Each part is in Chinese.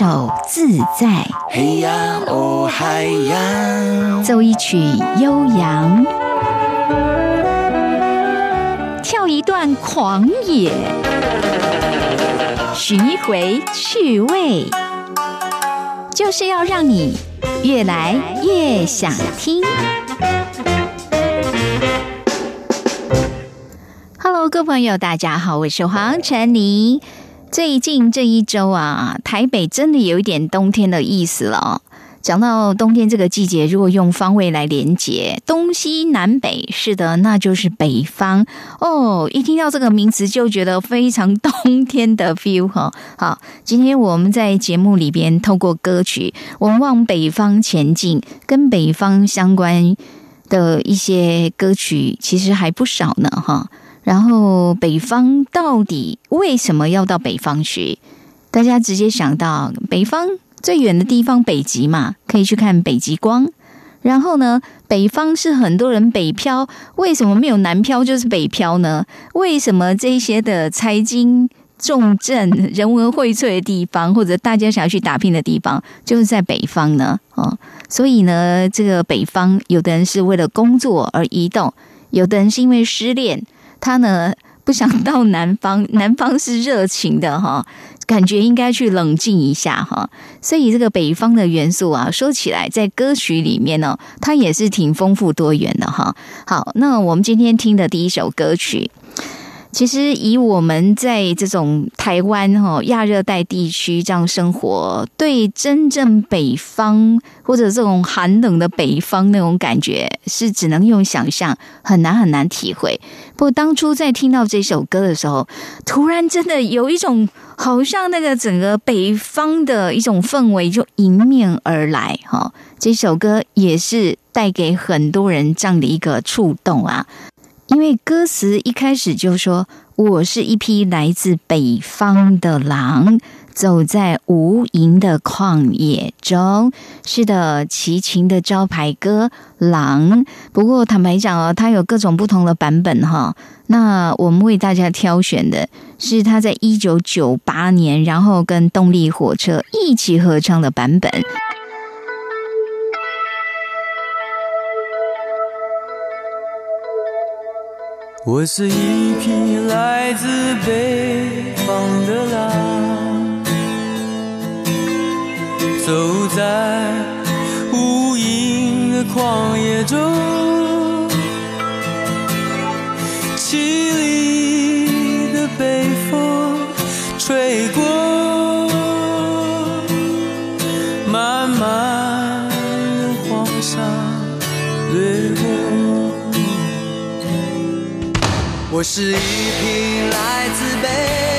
手自在，嘿呀哦嗨呀，奏一曲悠扬，跳一段狂野，寻一回趣味，就是要让你越来越想听。Hello，各位朋友，大家好，我是黄晨妮。最近这一周啊，台北真的有一点冬天的意思了。讲到冬天这个季节，如果用方位来连接，东西南北，是的，那就是北方哦。一听到这个名词，就觉得非常冬天的 feel 哈。好，今天我们在节目里边透过歌曲，我们往北方前进，跟北方相关的一些歌曲，其实还不少呢哈。然后北方到底为什么要到北方去？大家直接想到北方最远的地方北极嘛，可以去看北极光。然后呢，北方是很多人北漂，为什么没有南漂就是北漂呢？为什么这些的财经重镇、人文荟萃的地方，或者大家想要去打拼的地方，就是在北方呢？哦，所以呢，这个北方有的人是为了工作而移动，有的人是因为失恋。他呢不想到南方，南方是热情的哈，感觉应该去冷静一下哈，所以这个北方的元素啊，说起来在歌曲里面呢，它也是挺丰富多元的哈。好，那我们今天听的第一首歌曲。其实，以我们在这种台湾哈亚热带地区这样生活，对真正北方或者这种寒冷的北方那种感觉，是只能用想象，很难很难体会。不过，当初在听到这首歌的时候，突然真的有一种好像那个整个北方的一种氛围就迎面而来哈。这首歌也是带给很多人这样的一个触动啊。因为歌词一开始就说：“我是一匹来自北方的狼，走在无垠的旷野中。”是的，齐秦的招牌歌《狼》。不过坦白讲哦，它有各种不同的版本哈。那我们为大家挑选的是他在一九九八年，然后跟动力火车一起合唱的版本。我是一匹来自北方的狼，走在无垠的旷野中，凄厉的北风吹过，我是一匹来自北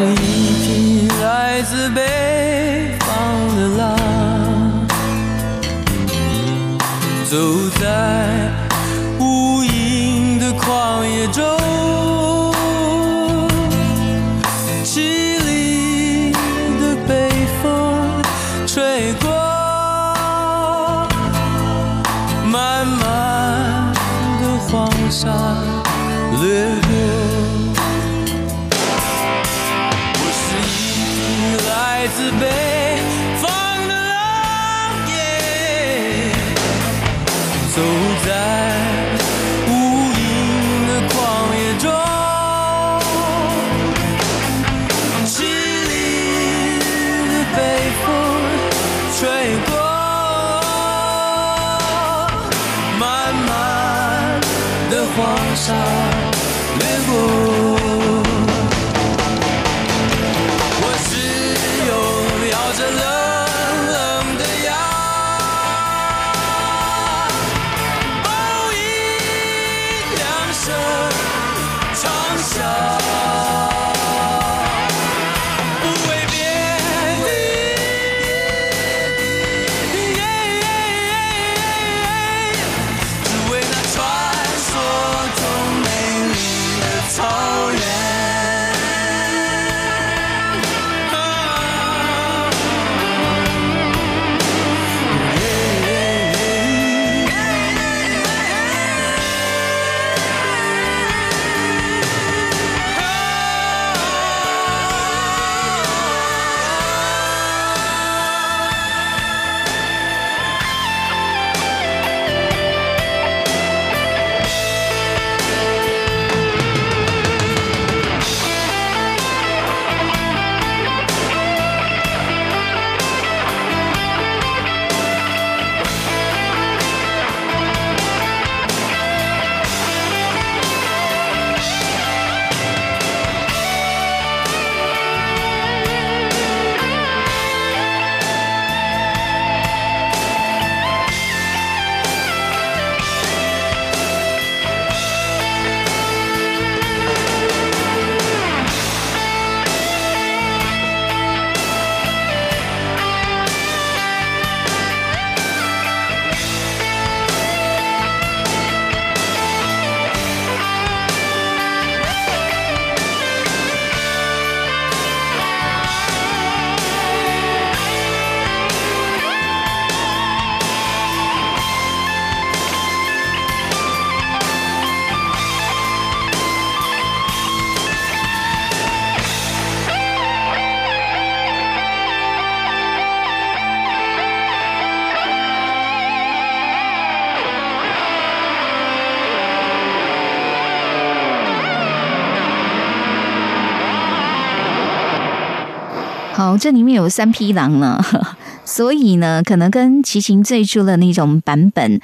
我这里面有三匹狼呢，所以呢，可能跟齐秦最初的那种版本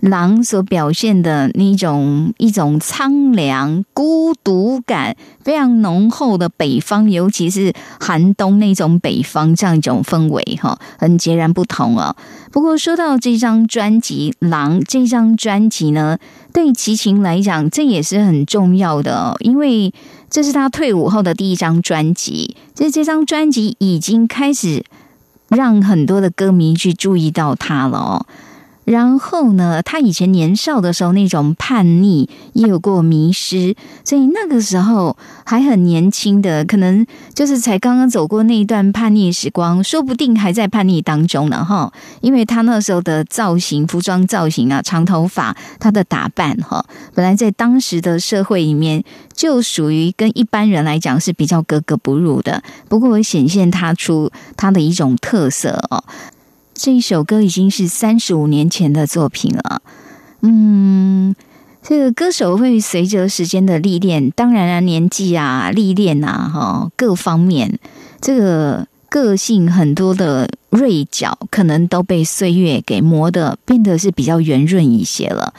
狼所表现的那种一种苍凉、孤独感非常浓厚的北方，尤其是寒冬那种北方这样一种氛围哈，很截然不同哦。不过说到这张专辑《狼》，这张专辑呢，对齐秦来讲，这也是很重要的哦，因为这是他退伍后的第一张专辑，这这张专辑已经开始让很多的歌迷去注意到他了哦。然后呢，他以前年少的时候那种叛逆，也有过迷失，所以那个时候还很年轻的，可能就是才刚刚走过那一段叛逆时光，说不定还在叛逆当中呢，哈。因为他那时候的造型、服装造型啊，长头发，他的打扮哈，本来在当时的社会里面就属于跟一般人来讲是比较格格不入的，不过显现他出他的一种特色哦。这一首歌已经是三十五年前的作品了，嗯，这个歌手会随着时间的历练，当然啊，年纪啊、历练啊，哈，各方面，这个个性很多的锐角，可能都被岁月给磨的变得是比较圆润一些了。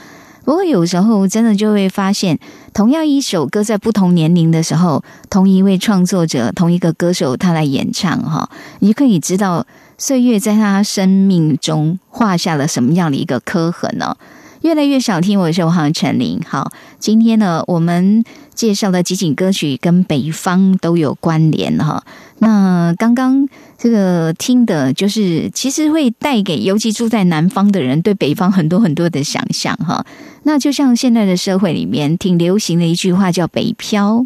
不过有时候真的就会发现，同样一首歌在不同年龄的时候，同一位创作者、同一个歌手他来演唱，哈，你可以知道。岁月在他生命中画下了什么样的一个刻痕呢？越来越少听我说黄陈琳。好，今天呢，我们介绍的几景歌曲跟北方都有关联哈。那刚刚这个听的，就是其实会带给尤其住在南方的人对北方很多很多的想象哈。那就像现在的社会里面挺流行的一句话叫“北漂”，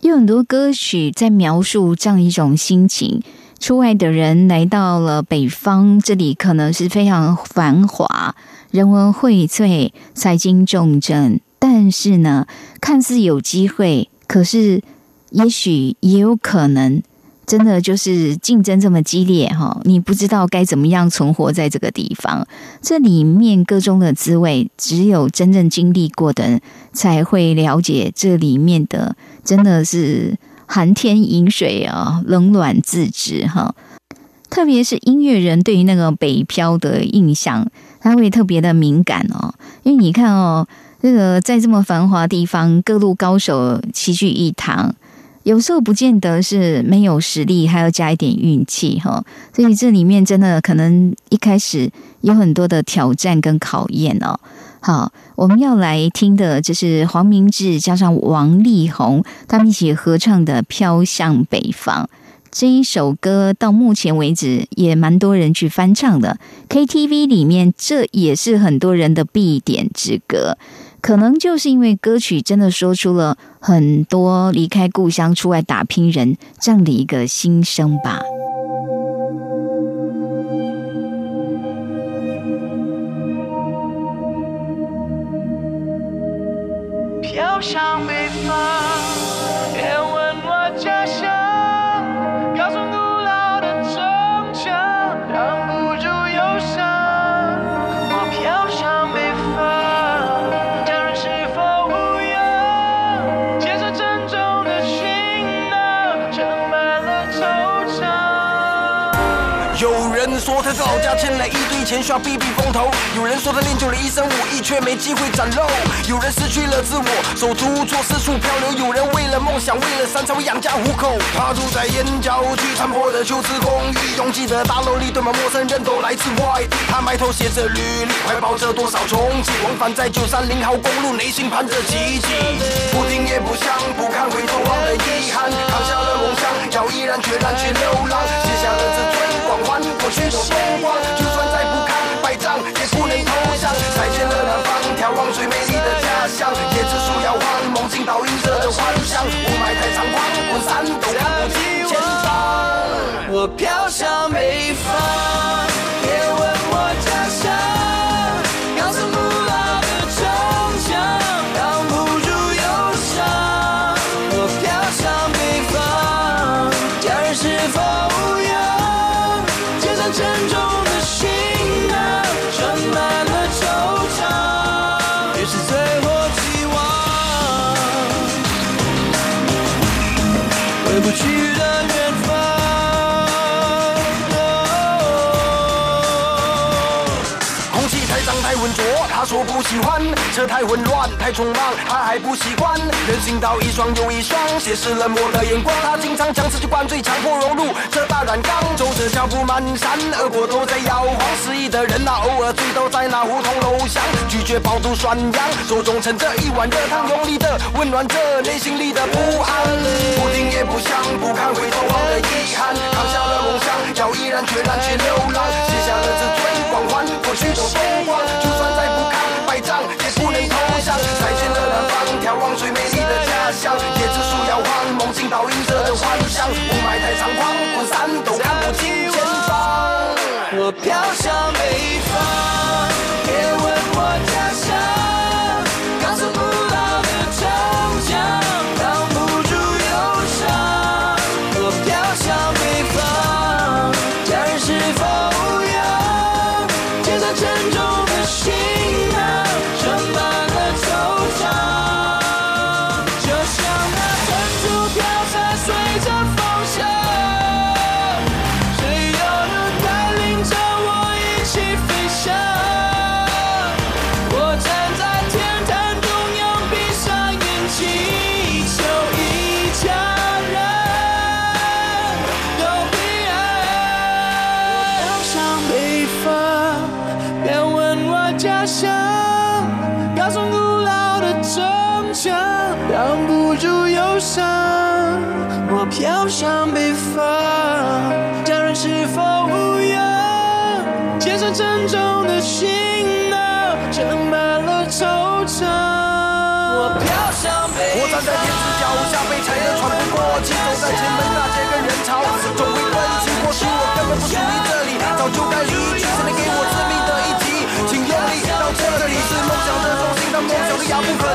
有很多歌曲在描述这样一种心情。出外的人来到了北方，这里可能是非常繁华、人文荟萃、财经重镇，但是呢，看似有机会，可是也许也有可能。真的就是竞争这么激烈哈，你不知道该怎么样存活在这个地方。这里面各中的滋味，只有真正经历过的才会了解。这里面的真的是寒天饮水啊，冷暖自知哈。特别是音乐人对于那个北漂的印象，他会特别的敏感哦。因为你看哦，这个在这么繁华地方，各路高手齐聚一堂。有时候不见得是没有实力，还要加一点运气哈。所以这里面真的可能一开始有很多的挑战跟考验哦。好，我们要来听的就是黄明志加上王力宏他们一起合唱的《飘向北方》这一首歌，到目前为止也蛮多人去翻唱的。KTV 里面这也是很多人的必点之歌。可能就是因为歌曲真的说出了很多离开故乡出外打拼人这样的一个心声吧。飘向欠了一堆钱，需要避避风头；有人说他练就了一身武艺，却没机会展露；有人失去了自我，手足无措，四处漂流；有人为了梦想，为了山才会养家糊口。他住在燕郊区残破的旧式公寓，拥挤的大楼里堆满陌生人，都来自外地。他埋头写着履历，怀抱着多少憧憬，往返在九三零号公路，内心盼着奇迹。不听也不想，不看回头望的遗憾，扛下了梦想，要毅然决然去流浪，卸下了自尊光环，过去的风光，就算再不堪百丈，也不能投降。再见了南方，眺望最美丽的家乡，椰子树摇晃，梦境倒映着的幻想，雾霾太猖狂，滚散都看不清前方。我飘向北方，太混乱太匆忙，他还不习惯。人行道一双又一双，斜视冷漠的眼光。他经常将自己灌醉，强迫融入这大染缸。走着脚步蹒跚，耳朵都在摇晃。失意的人啊，偶尔醉倒在那胡同楼巷，拒绝饱读涮羊，手中盛着一碗热汤，用力的温暖着内心里的不安。不听也不想，不看回头望的遗憾，扛下了梦想，要毅然决然去流浪，卸下了自尊光环，倒映着的幻想，雾霾太猖狂，滚散都看不清前方。我飘不可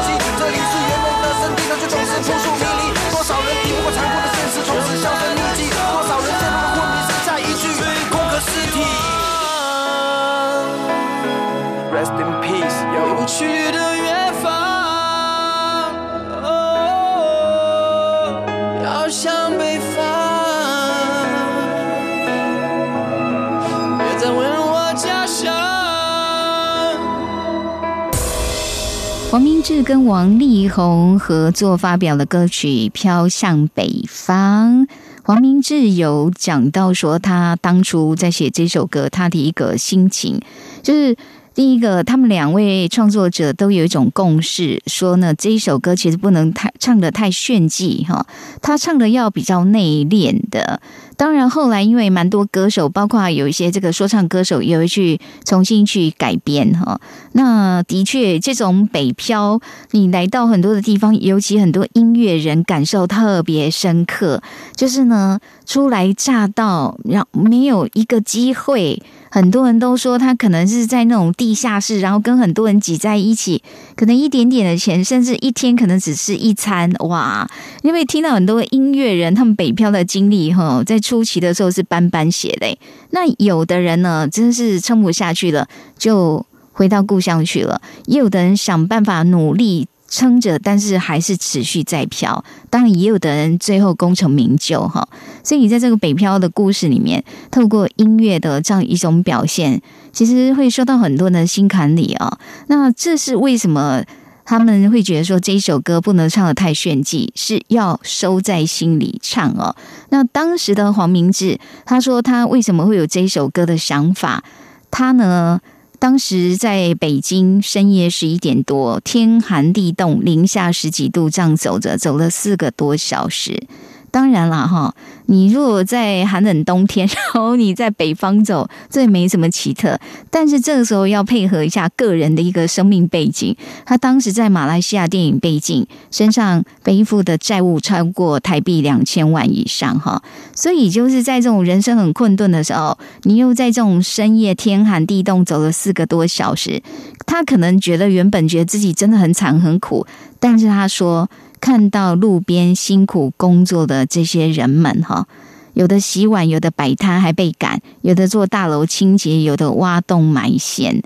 黄明志跟王力宏合作发表的歌曲《飘向北方》。黄明志有讲到说，他当初在写这首歌，他的一个心情就是。第一个，他们两位创作者都有一种共识，说呢，这一首歌其实不能太唱的太炫技哈，他唱的要比较内敛的。当然，后来因为蛮多歌手，包括有一些这个说唱歌手，也会去重新去改编哈。那的确，这种北漂，你来到很多的地方，尤其很多音乐人感受特别深刻，就是呢，初来乍到，然后没有一个机会。很多人都说他可能是在那种地下室，然后跟很多人挤在一起，可能一点点的钱，甚至一天可能只是一餐。哇！因为听到很多音乐人他们北漂的经历，哈，在初期的时候是斑斑血泪。那有的人呢，真是撑不下去了，就回到故乡去了；也有的人想办法努力。撑着，但是还是持续在漂。当然，也有的人最后功成名就哈。所以，你在这个北漂的故事里面，透过音乐的这样一种表现，其实会说到很多人的心坎里啊。那这是为什么他们会觉得说这一首歌不能唱的太炫技，是要收在心里唱哦？那当时的黄明志他说，他为什么会有这一首歌的想法？他呢？当时在北京深夜十一点多，天寒地冻，零下十几度，这样走着，走了四个多小时。当然了，哈，你如果在寒冷冬天，然后你在北方走，这也没什么奇特。但是这个时候要配合一下个人的一个生命背景。他当时在马来西亚电影背景，身上背负的债务超过台币两千万以上，哈。所以就是在这种人生很困顿的时候，你又在这种深夜天寒地冻走了四个多小时，他可能觉得原本觉得自己真的很惨很苦，但是他说。看到路边辛苦工作的这些人们，哈，有的洗碗，有的摆摊还被赶，有的做大楼清洁，有的挖洞埋线。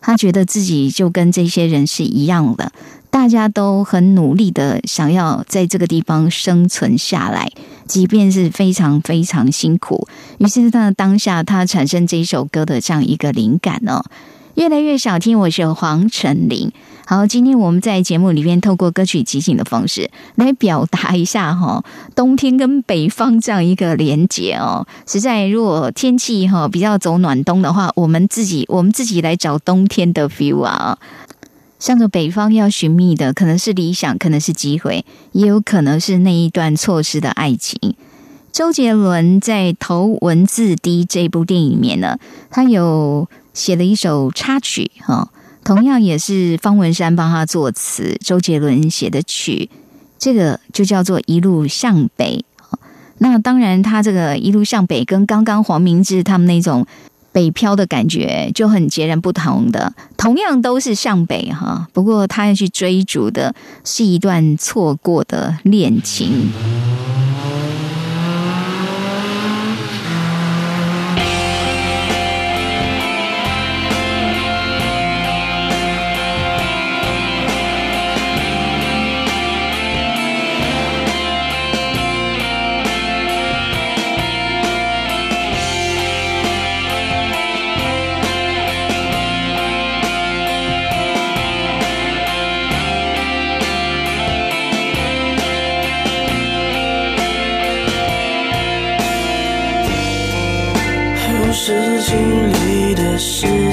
他觉得自己就跟这些人是一样的，大家都很努力的想要在这个地方生存下来，即便是非常非常辛苦。于是他的当下，他产生这一首歌的这样一个灵感哦。越来越少听，我是黄晨林。好，今天我们在节目里面透过歌曲即兴的方式来表达一下哈，冬天跟北方这样一个连结哦。实在如果天气哈比较走暖冬的话，我们自己我们自己来找冬天的 feel 啊。向着北方要寻觅的，可能是理想，可能是机会，也有可能是那一段错失的爱情。周杰伦在《头文字 D》这部电影里面呢，他有。写了一首插曲，哈，同样也是方文山帮他作词，周杰伦写的曲，这个就叫做《一路向北》。那当然，他这个《一路向北》跟刚刚黄明志他们那种北漂的感觉就很截然不同的。同样都是向北，哈，不过他要去追逐的是一段错过的恋情。是经历的事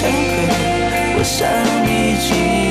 绪惭愧，我伤你几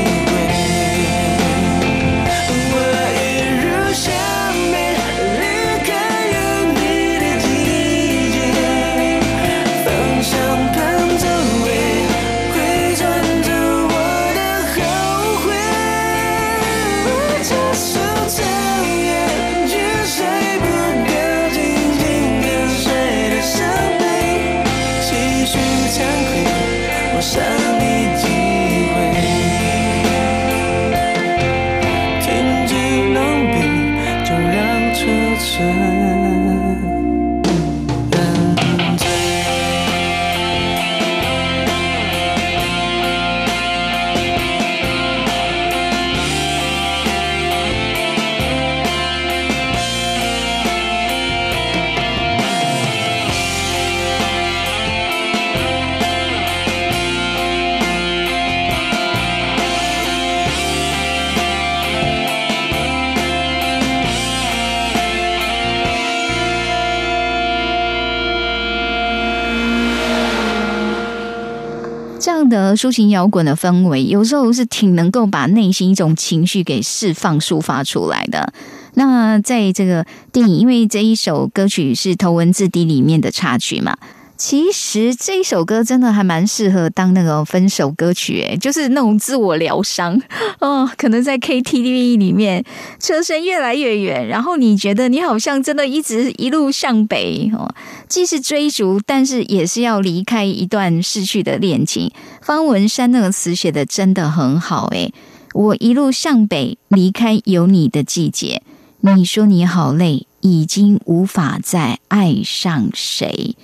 抒情摇滚的氛围，有时候是挺能够把内心一种情绪给释放、抒发出来的。那在这个电影，因为这一首歌曲是《头文字 D》里面的插曲嘛，其实这一首歌真的还蛮适合当那个分手歌曲，诶，就是那种自我疗伤 哦。可能在 KTV 里面，车声越来越远，然后你觉得你好像真的一直一路向北哦，既是追逐，但是也是要离开一段逝去的恋情。方文山那个词写的真的很好，诶，我一路向北，离开有你的季节。你说你好累，已经无法再爱上谁。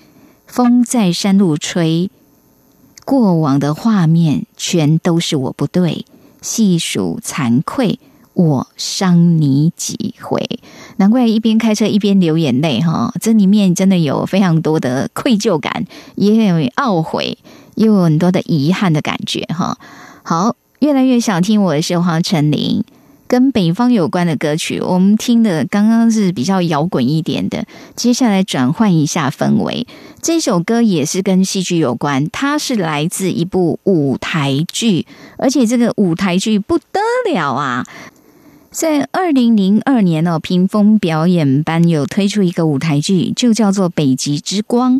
风在山路吹，过往的画面全都是我不对，细数惭愧，我伤你几回？难怪一边开车一边流眼泪哈，这里面真的有非常多的愧疚感，也有懊悔，也有很多的遗憾的感觉哈。好，越来越想听我的是黄晨林。跟北方有关的歌曲，我们听的刚刚是比较摇滚一点的，接下来转换一下氛围。这首歌也是跟戏剧有关，它是来自一部舞台剧，而且这个舞台剧不得了啊！在二零零二年哦，屏风表演班有推出一个舞台剧，就叫做《北极之光》。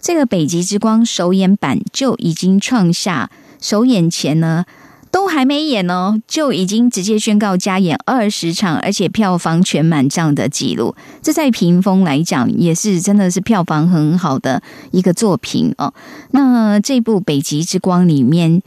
这个《北极之光》首演版就已经创下首演前呢。都还没演哦，就已经直接宣告加演二十场，而且票房全满这样的记录。这在屏风来讲，也是真的是票房很好的一个作品哦。那这部《北极之光》里面，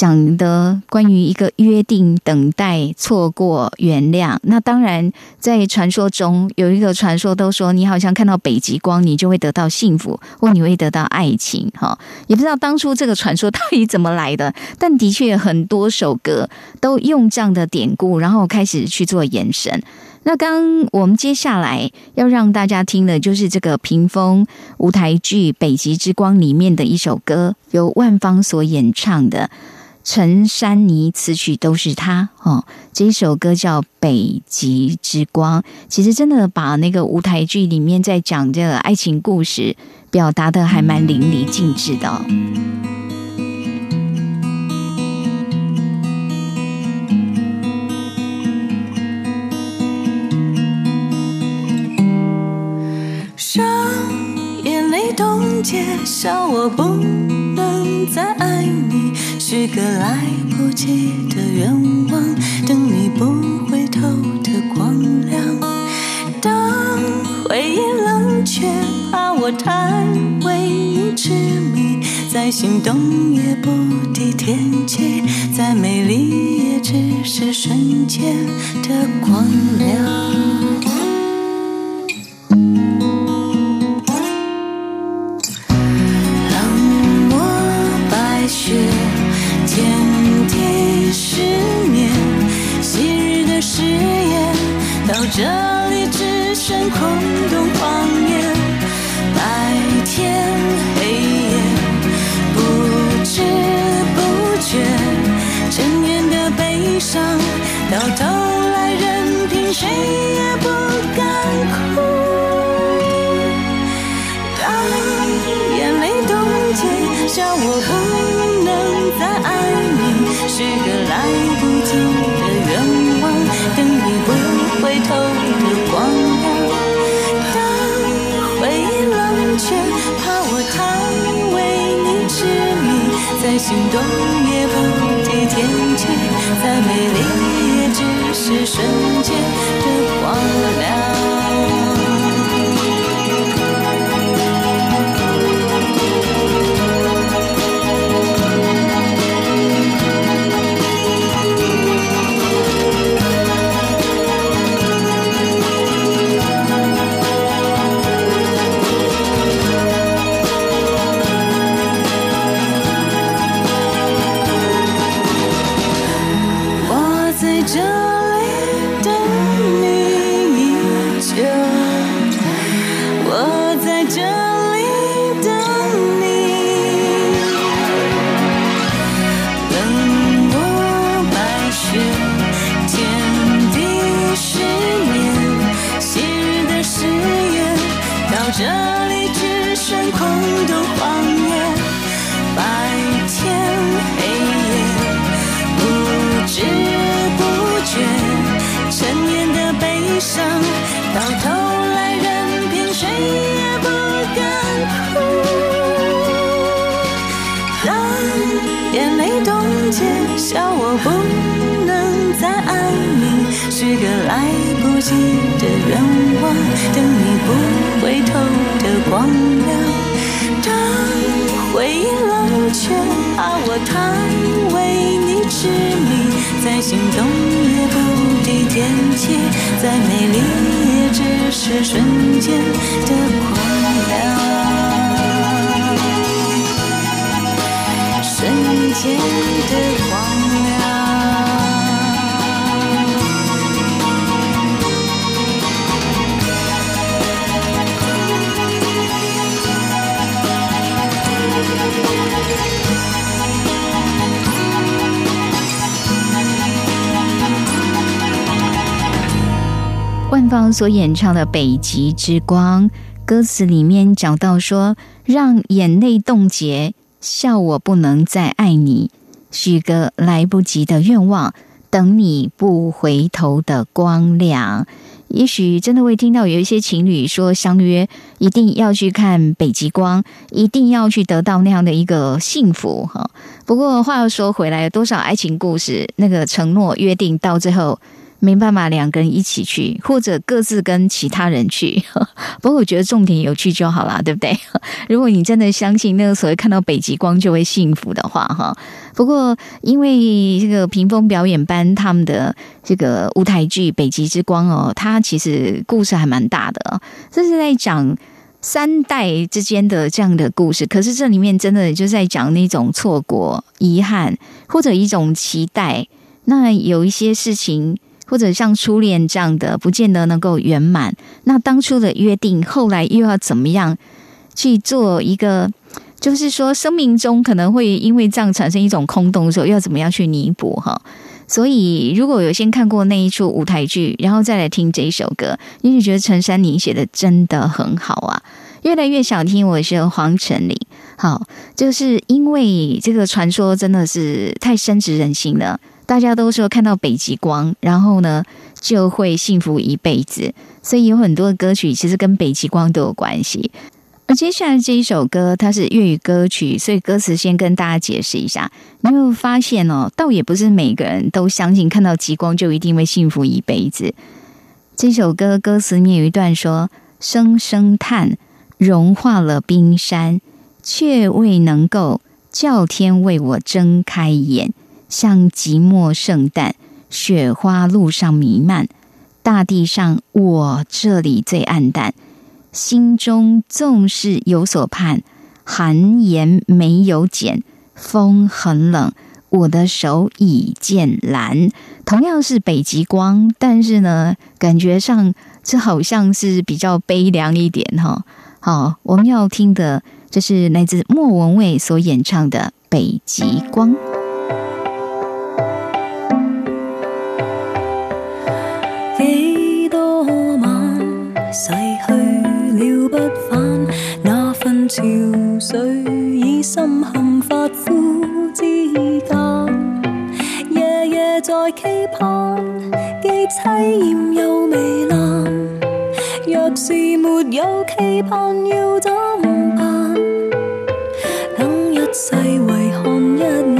讲的关于一个约定、等待、错过、原谅。那当然，在传说中有一个传说，都说你好像看到北极光，你就会得到幸福，或你会得到爱情。哈，也不知道当初这个传说到底怎么来的，但的确很多首歌都用这样的典故，然后开始去做延伸。那刚我们接下来要让大家听的，就是这个屏风舞台剧《北极之光》里面的一首歌，由万芳所演唱的陈珊妮词曲都是他哦。这一首歌叫《北极之光》，其实真的把那个舞台剧里面在讲这个爱情故事，表达的还蛮淋漓尽致的哦。让眼泪冻结，笑我不能再爱你，许个来不及的愿望，等你不回头的光亮。当回忆冷却，怕我太为你痴迷，再心动也不敌天气，再美丽也只是瞬间的光亮。心动也不敌天气，再美丽也只是瞬间的光亮。所演唱的《北极之光》，歌词里面讲到说：“让眼泪冻结，笑我不能再爱你，许个来不及的愿望，等你不回头的光亮。”也许真的会听到有一些情侣说相约一定要去看北极光，一定要去得到那样的一个幸福哈。不过话又说回来，多少爱情故事那个承诺约定到最后没办法两个人一起去，或者各自跟其他人去。不过我觉得重点有趣就好啦，对不对？如果你真的相信那个所谓看到北极光就会幸福的话，哈。不过因为这个屏风表演班他们的这个舞台剧《北极之光》哦，它其实故事还蛮大的，这是在讲三代之间的这样的故事。可是这里面真的就在讲那种错过、遗憾或者一种期待。那有一些事情。或者像初恋这样的，不见得能够圆满。那当初的约定，后来又要怎么样去做一个？就是说，生命中可能会因为这样产生一种空洞的时候，要怎么样去弥补？哈。所以，如果有先看过那一出舞台剧，然后再来听这一首歌，你就觉得陈珊妮写的真的很好啊！越来越想听，我是黄晨林。好，就是因为这个传说真的是太深植人心了。大家都说看到北极光，然后呢就会幸福一辈子，所以有很多的歌曲其实跟北极光都有关系。而接下来这一首歌，它是粤语歌曲，所以歌词先跟大家解释一下。你有,没有发现哦，倒也不是每个人都相信看到极光就一定会幸福一辈子。这首歌歌词里面有一段说：“声声叹，融化了冰山，却未能够叫天为我睁开眼。”像寂寞圣诞，雪花路上弥漫，大地上我这里最暗淡，心中纵是有所盼，寒言没有减，风很冷，我的手已渐蓝。同样是北极光，但是呢，感觉上这好像是比较悲凉一点哈。好，我们要听的，这是来自莫文蔚所演唱的《北极光》。潮水已深陷发肤之间。夜夜在期盼，既凄艳又糜烂。若是没有期盼，要怎办？等一世为看一眼，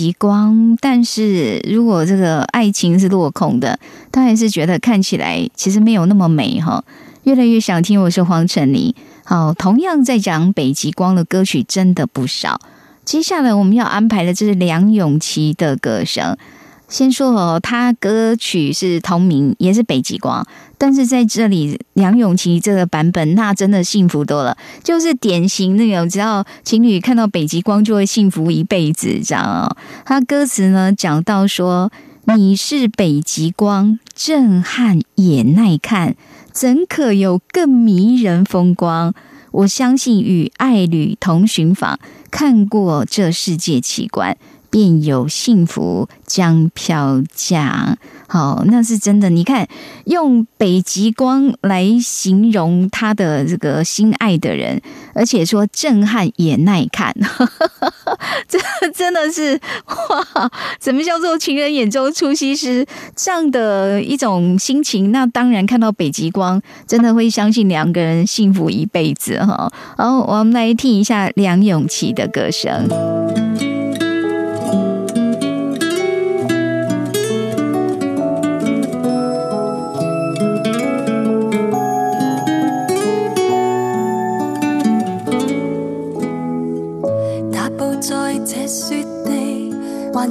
极光，但是如果这个爱情是落空的，他还是觉得看起来其实没有那么美哈。越来越想听，我是黄晨妮。好，同样在讲北极光的歌曲真的不少。接下来我们要安排的，这是梁咏琪的歌声。先说哦，他歌曲是同名，也是北极光，但是在这里梁咏琪这个版本，那真的幸福多了，就是典型那种，只要情侣看到北极光就会幸福一辈子，这样哦。他歌词呢讲到说：“你是北极光，震撼也耐看，怎可有更迷人风光？我相信与爱侣同寻访，看过这世界奇观。”便有幸福将飘降。好，那是真的。你看，用北极光来形容他的这个心爱的人，而且说震撼也耐看，这真的是哇！怎么叫做情人眼中出西施？这样的一种心情，那当然看到北极光，真的会相信两个人幸福一辈子哈。好，我们来听一下梁咏琪的歌声。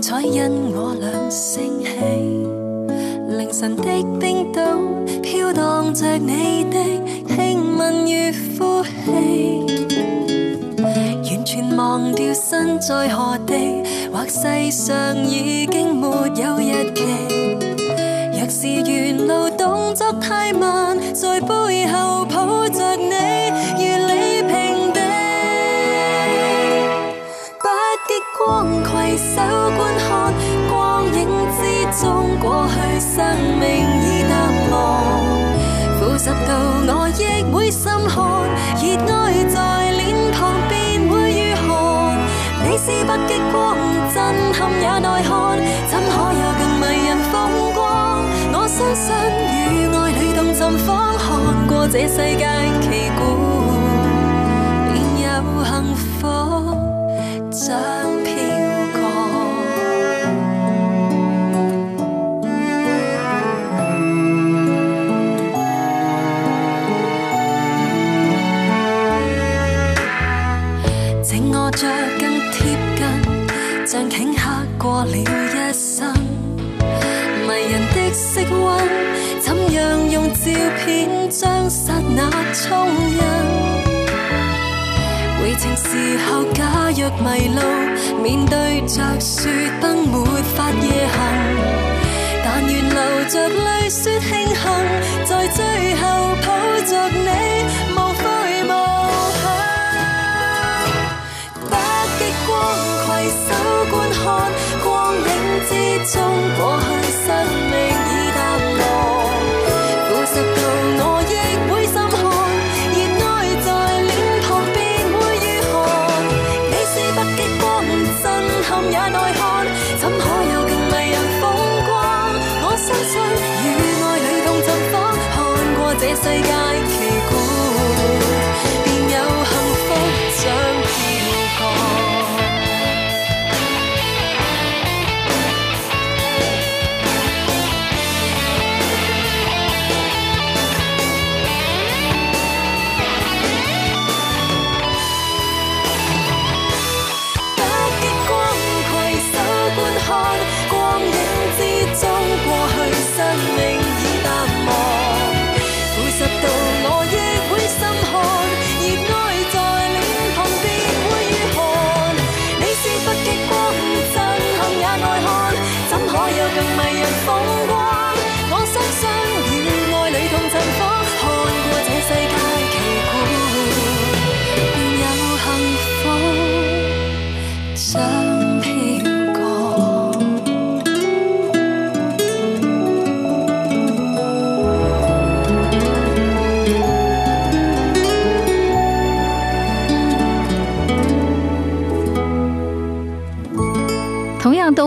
彩因我俩升起，凌晨的冰岛飘荡着你的轻吻与呼气，完全忘掉身在何地，或世上已经没有日期。若是沿路动作太慢，在背后抱着中过去，生命已淡忘。负十度我亦会心寒，热爱在脸庞便会遇寒。你是北极光，震撼也耐看，怎可有更迷人风光？我相信与爱侣同寻访，看过这世界奇观，便有幸福。刹那冲印？回程时候，假若迷路，面对着雪崩，没法夜行。但愿流着泪说庆幸，在最后抱着你，无悔无憾。北极光携手观看，光影之中过去，看过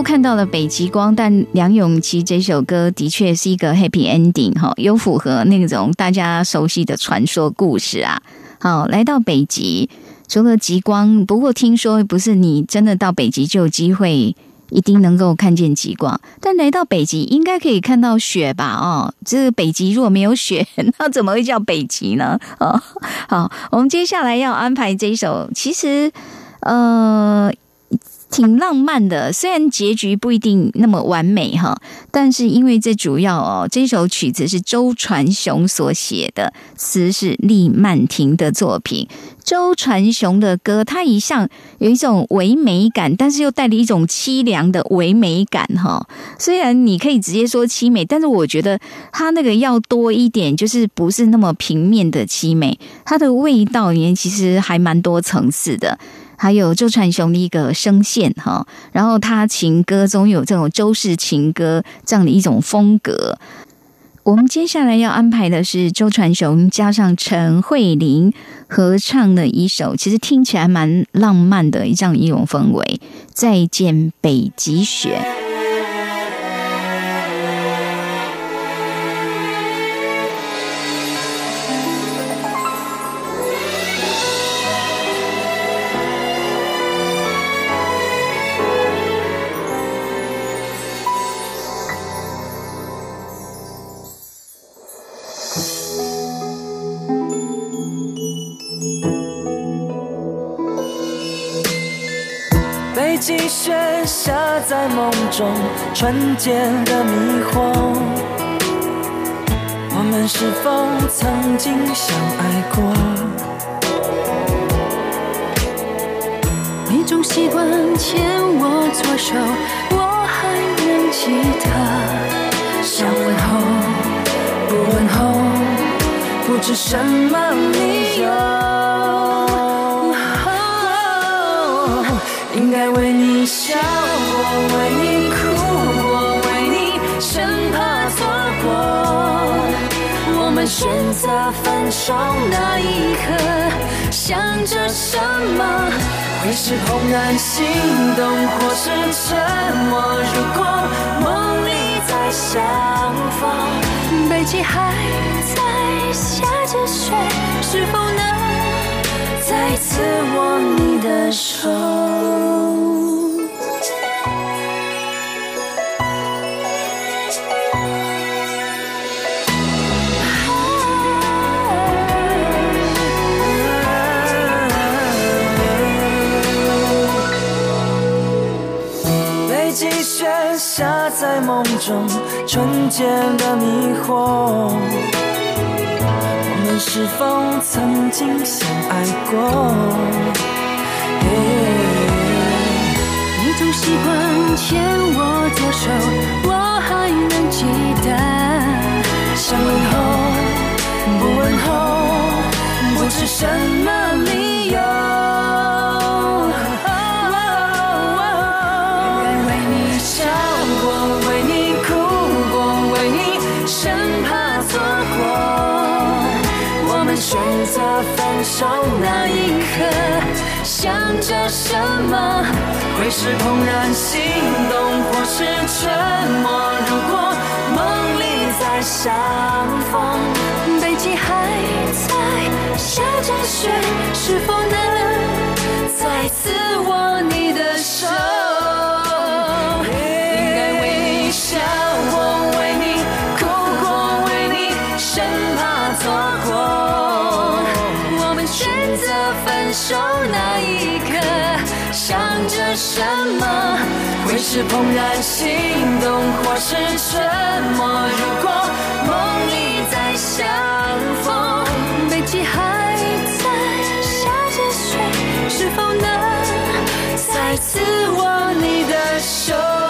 看到了北极光，但梁咏琪这首歌的确是一个 happy ending 哈，有符合那种大家熟悉的传说故事啊。好，来到北极，除了极光，不过听说不是你真的到北极就有机会一定能够看见极光，但来到北极应该可以看到雪吧？哦，这个北极如果没有雪，那怎么会叫北极呢？哦，好，我们接下来要安排这一首，其实呃。挺浪漫的，虽然结局不一定那么完美哈，但是因为这主要哦，这首曲子是周传雄所写的，词是厉曼婷的作品。周传雄的歌，他一向有一种唯美感，但是又带了一种凄凉的唯美感哈。虽然你可以直接说凄美，但是我觉得他那个要多一点，就是不是那么平面的凄美，它的味道里面其实还蛮多层次的。还有周传雄的一个声线哈，然后他情歌中有这种周氏情歌这样的一种风格。我们接下来要安排的是周传雄加上陈慧琳合唱的一首，其实听起来蛮浪漫的这样一种氛围。再见北极雪。在梦中，纯洁的迷惑。我们是否曾经相爱过？你总习惯牵我左手，我还能记得。想问候，不问候，不知什么理由，应该为你我为你哭，我为你生怕错过。我们选择分手那一刻，想着什么？会是怦然心动，或是沉默？如果梦里再相逢，北极还在下着雪，是否能再次握你的手？下在梦中，纯洁的迷惑。我们是否曾经相爱过？你总习惯牵我左手，我还能记得。想问候，不问候，不知什么理分手那一刻，想着什么？会是怦然心动，或是沉默？如果梦里再相逢，北极还在下着雪，是否能再次握你的手？应该微笑手那一刻想着什么会是怦然心动，或是沉默？如果梦里再相逢，北极还在下着雪，是否能再次握你的手？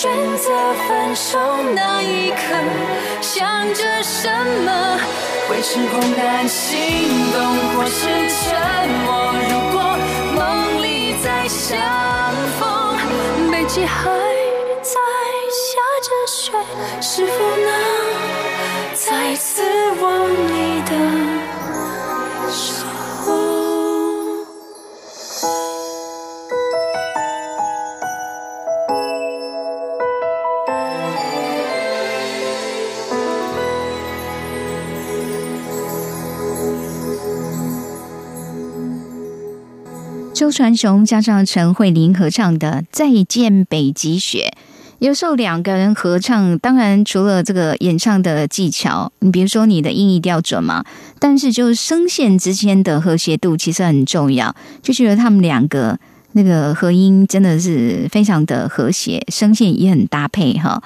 选择分手那一刻，想着什么？会是怦然心动，或是沉默？如果梦里再相逢，北极还。在下着雪，是否能再次握你的手？周传雄加上陈慧琳合唱的《再见北极雪》，有时候两个人合唱，当然除了这个演唱的技巧，你比如说你的音域调准嘛，但是就是声线之间的和谐度其实很重要，就觉得他们两个那个合音真的是非常的和谐，声线也很搭配哈。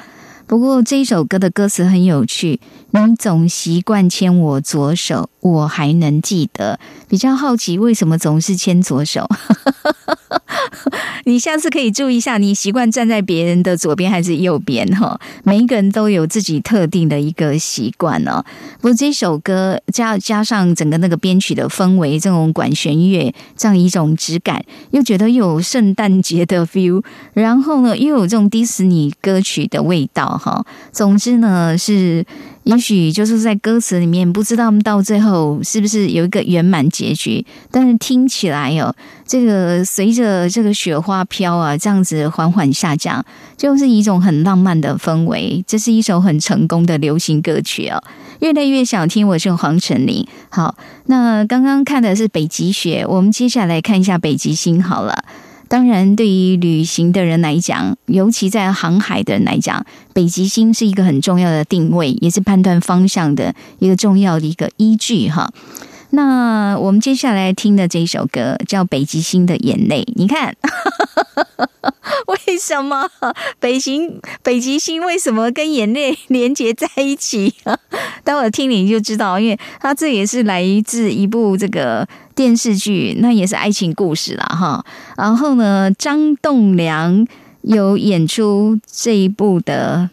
不过这一首歌的歌词很有趣，你总习惯牵我左手，我还能记得。比较好奇为什么总是牵左手？你下次可以注意一下，你习惯站在别人的左边还是右边？哈，每一个人都有自己特定的一个习惯哦。不过这首歌加加上整个那个编曲的氛围，这种管弦乐这样一种质感，又觉得又有圣诞节的 feel，然后呢又有这种迪士尼歌曲的味道哈。总之呢是。也许就是在歌词里面，不知道到最后是不是有一个圆满结局，但是听起来哦，这个随着这个雪花飘啊，这样子缓缓下降，就是一种很浪漫的氛围。这是一首很成功的流行歌曲哦，越来越想听。我是黄晨林。好，那刚刚看的是北极雪，我们接下来看一下北极星好了。当然，对于旅行的人来讲，尤其在航海的人来讲，北极星是一个很重要的定位，也是判断方向的一个重要的一个依据哈。那我们接下来听的这一首歌叫《北极星的眼泪》，你看，为什么北极北极星为什么跟眼泪连接在一起？待会儿听你就知道，因为它这也是来自一部这个。电视剧那也是爱情故事啦，哈。然后呢，张栋梁有演出这一部的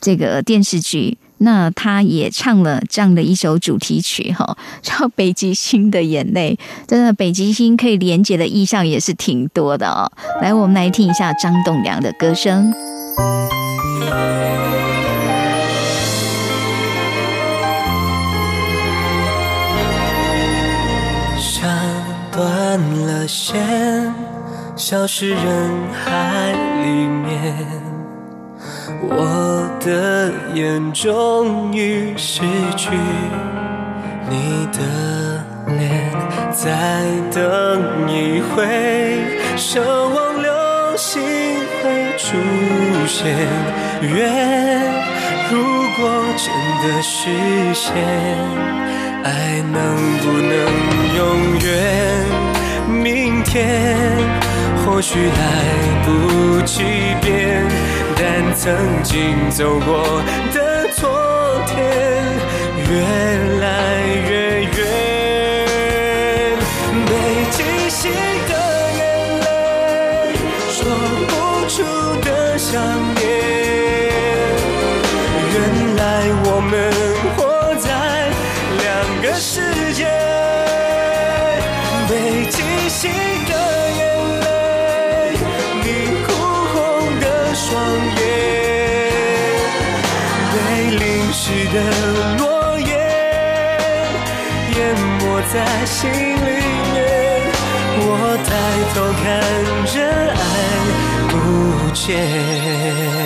这个电视剧，那他也唱了这样的一首主题曲，哈，叫《北极星的眼泪》。真的，北极星可以连接的意象也是挺多的哦。来，我们来听一下张栋梁的歌声。断了线，消失人海里面，我的眼终于失去你的脸，再等一回，奢望流星会出现。愿如果真的实现。爱能不能永远？明天或许来不及变，但曾经走过的昨天原来的诺言，淹没在心里面。我抬头看着爱不见。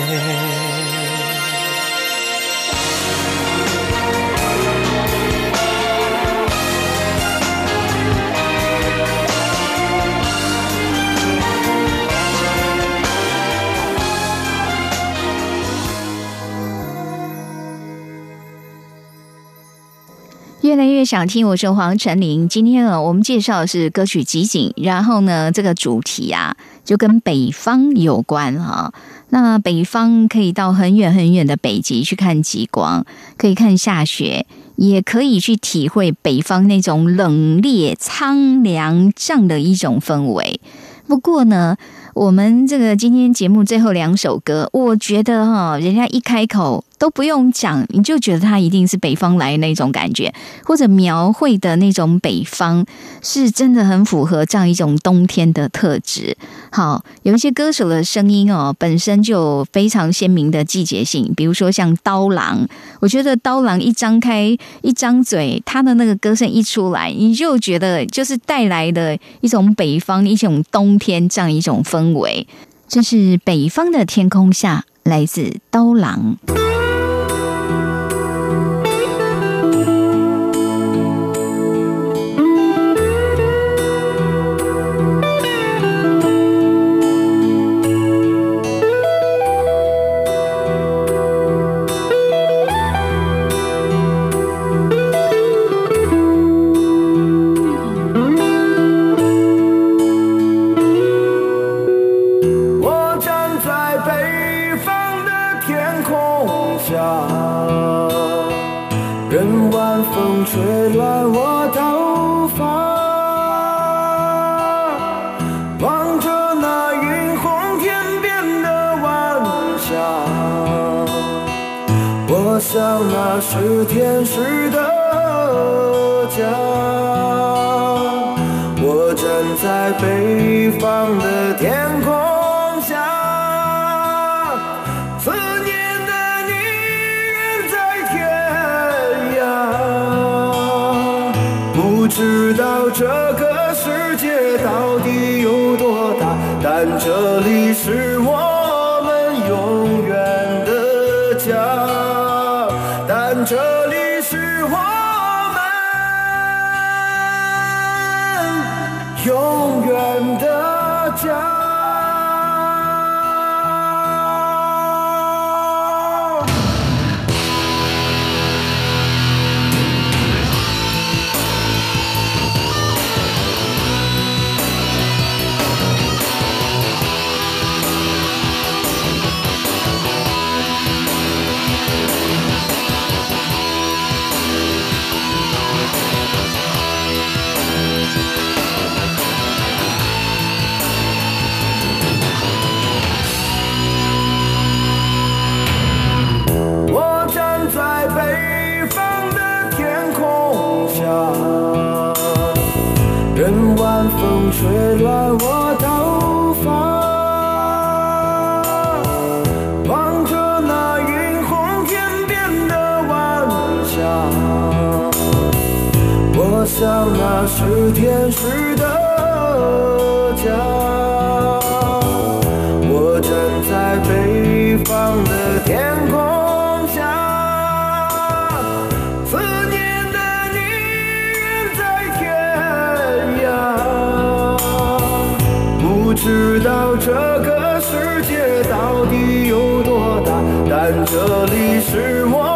越来越想听，我是黄晨林。今天啊，我们介绍的是歌曲集锦，然后呢，这个主题啊，就跟北方有关哈。那北方可以到很远很远的北极去看极光，可以看下雪，也可以去体会北方那种冷冽苍凉这样的一种氛围。不过呢，我们这个今天节目最后两首歌，我觉得哈，人家一开口都不用讲，你就觉得它一定是北方来那种感觉，或者描绘的那种北方是真的很符合这样一种冬天的特质。好，有一些歌手的声音哦，本身就非常鲜明的季节性，比如说像刀郎，我觉得刀郎一张开一张嘴，他的那个歌声一出来，你就觉得就是带来的一种北方一种冬天这样一种氛围。这是北方的天空下，来自刀郎。那是天使的家。我站在北方的天空下，思念的你远在天涯。不知道这个世界到底有多大，但这里是天使的家。我站在北方的天空下，思念的你远在天涯。不知道这个世界到底有多大，但这里是我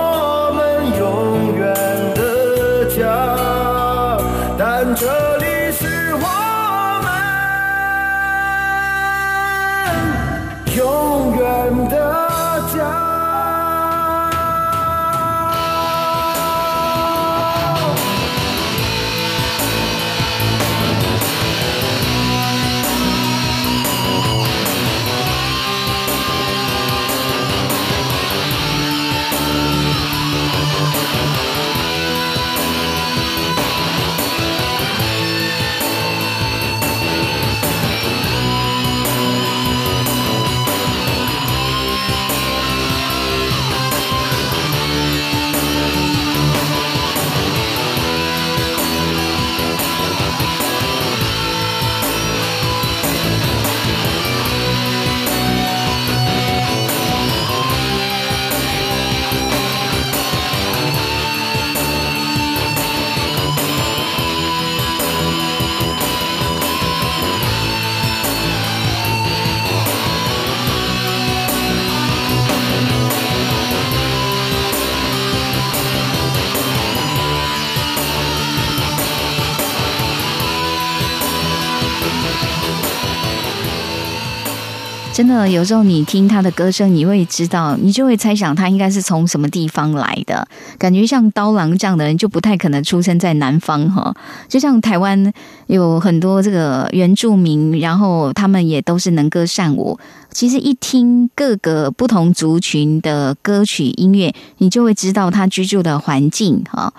真的，有时候你听他的歌声，你会知道，你就会猜想他应该是从什么地方来的。感觉像刀郎这样的人，就不太可能出生在南方哈。就像台湾有很多这个原住民，然后他们也都是能歌善舞。其实一听各个不同族群的歌曲音乐，你就会知道他居住的环境哈。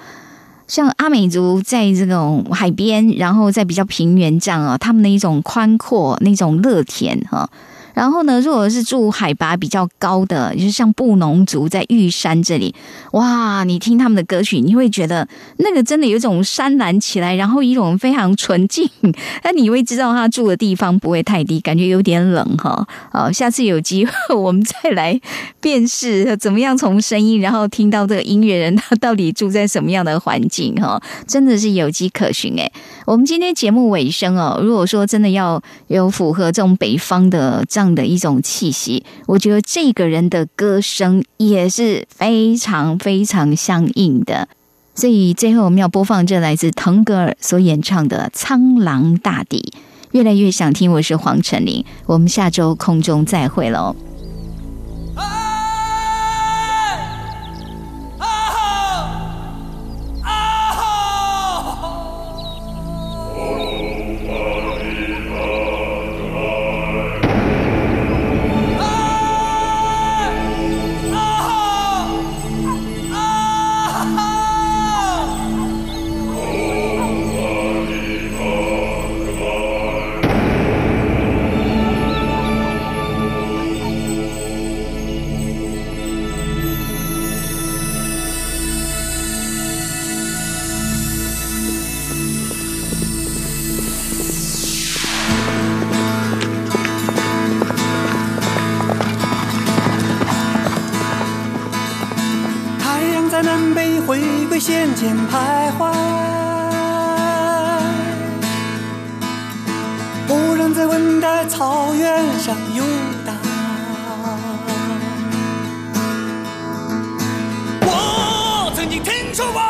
像阿美族在这种海边，然后在比较平原这样啊，他们的一种宽阔、那种乐田哈。然后呢，如果是住海拔比较高的，就是像布农族在玉山这里，哇，你听他们的歌曲，你会觉得那个真的有一种山蓝起来，然后一种非常纯净。那你会知道他住的地方不会太低，感觉有点冷哈。好，下次有机会我们再来辨识怎么样从声音，然后听到这个音乐人他到底住在什么样的环境哈，真的是有迹可循诶。我们今天节目尾声哦，如果说真的要有符合这种北方的这样的一种气息，我觉得这个人的歌声也是非常非常相应的。所以最后我们要播放这来自腾格尔所演唱的《苍狼大地》，越来越想听。我是黄晨林，我们下周空中再会喽。上游荡。我曾经听说过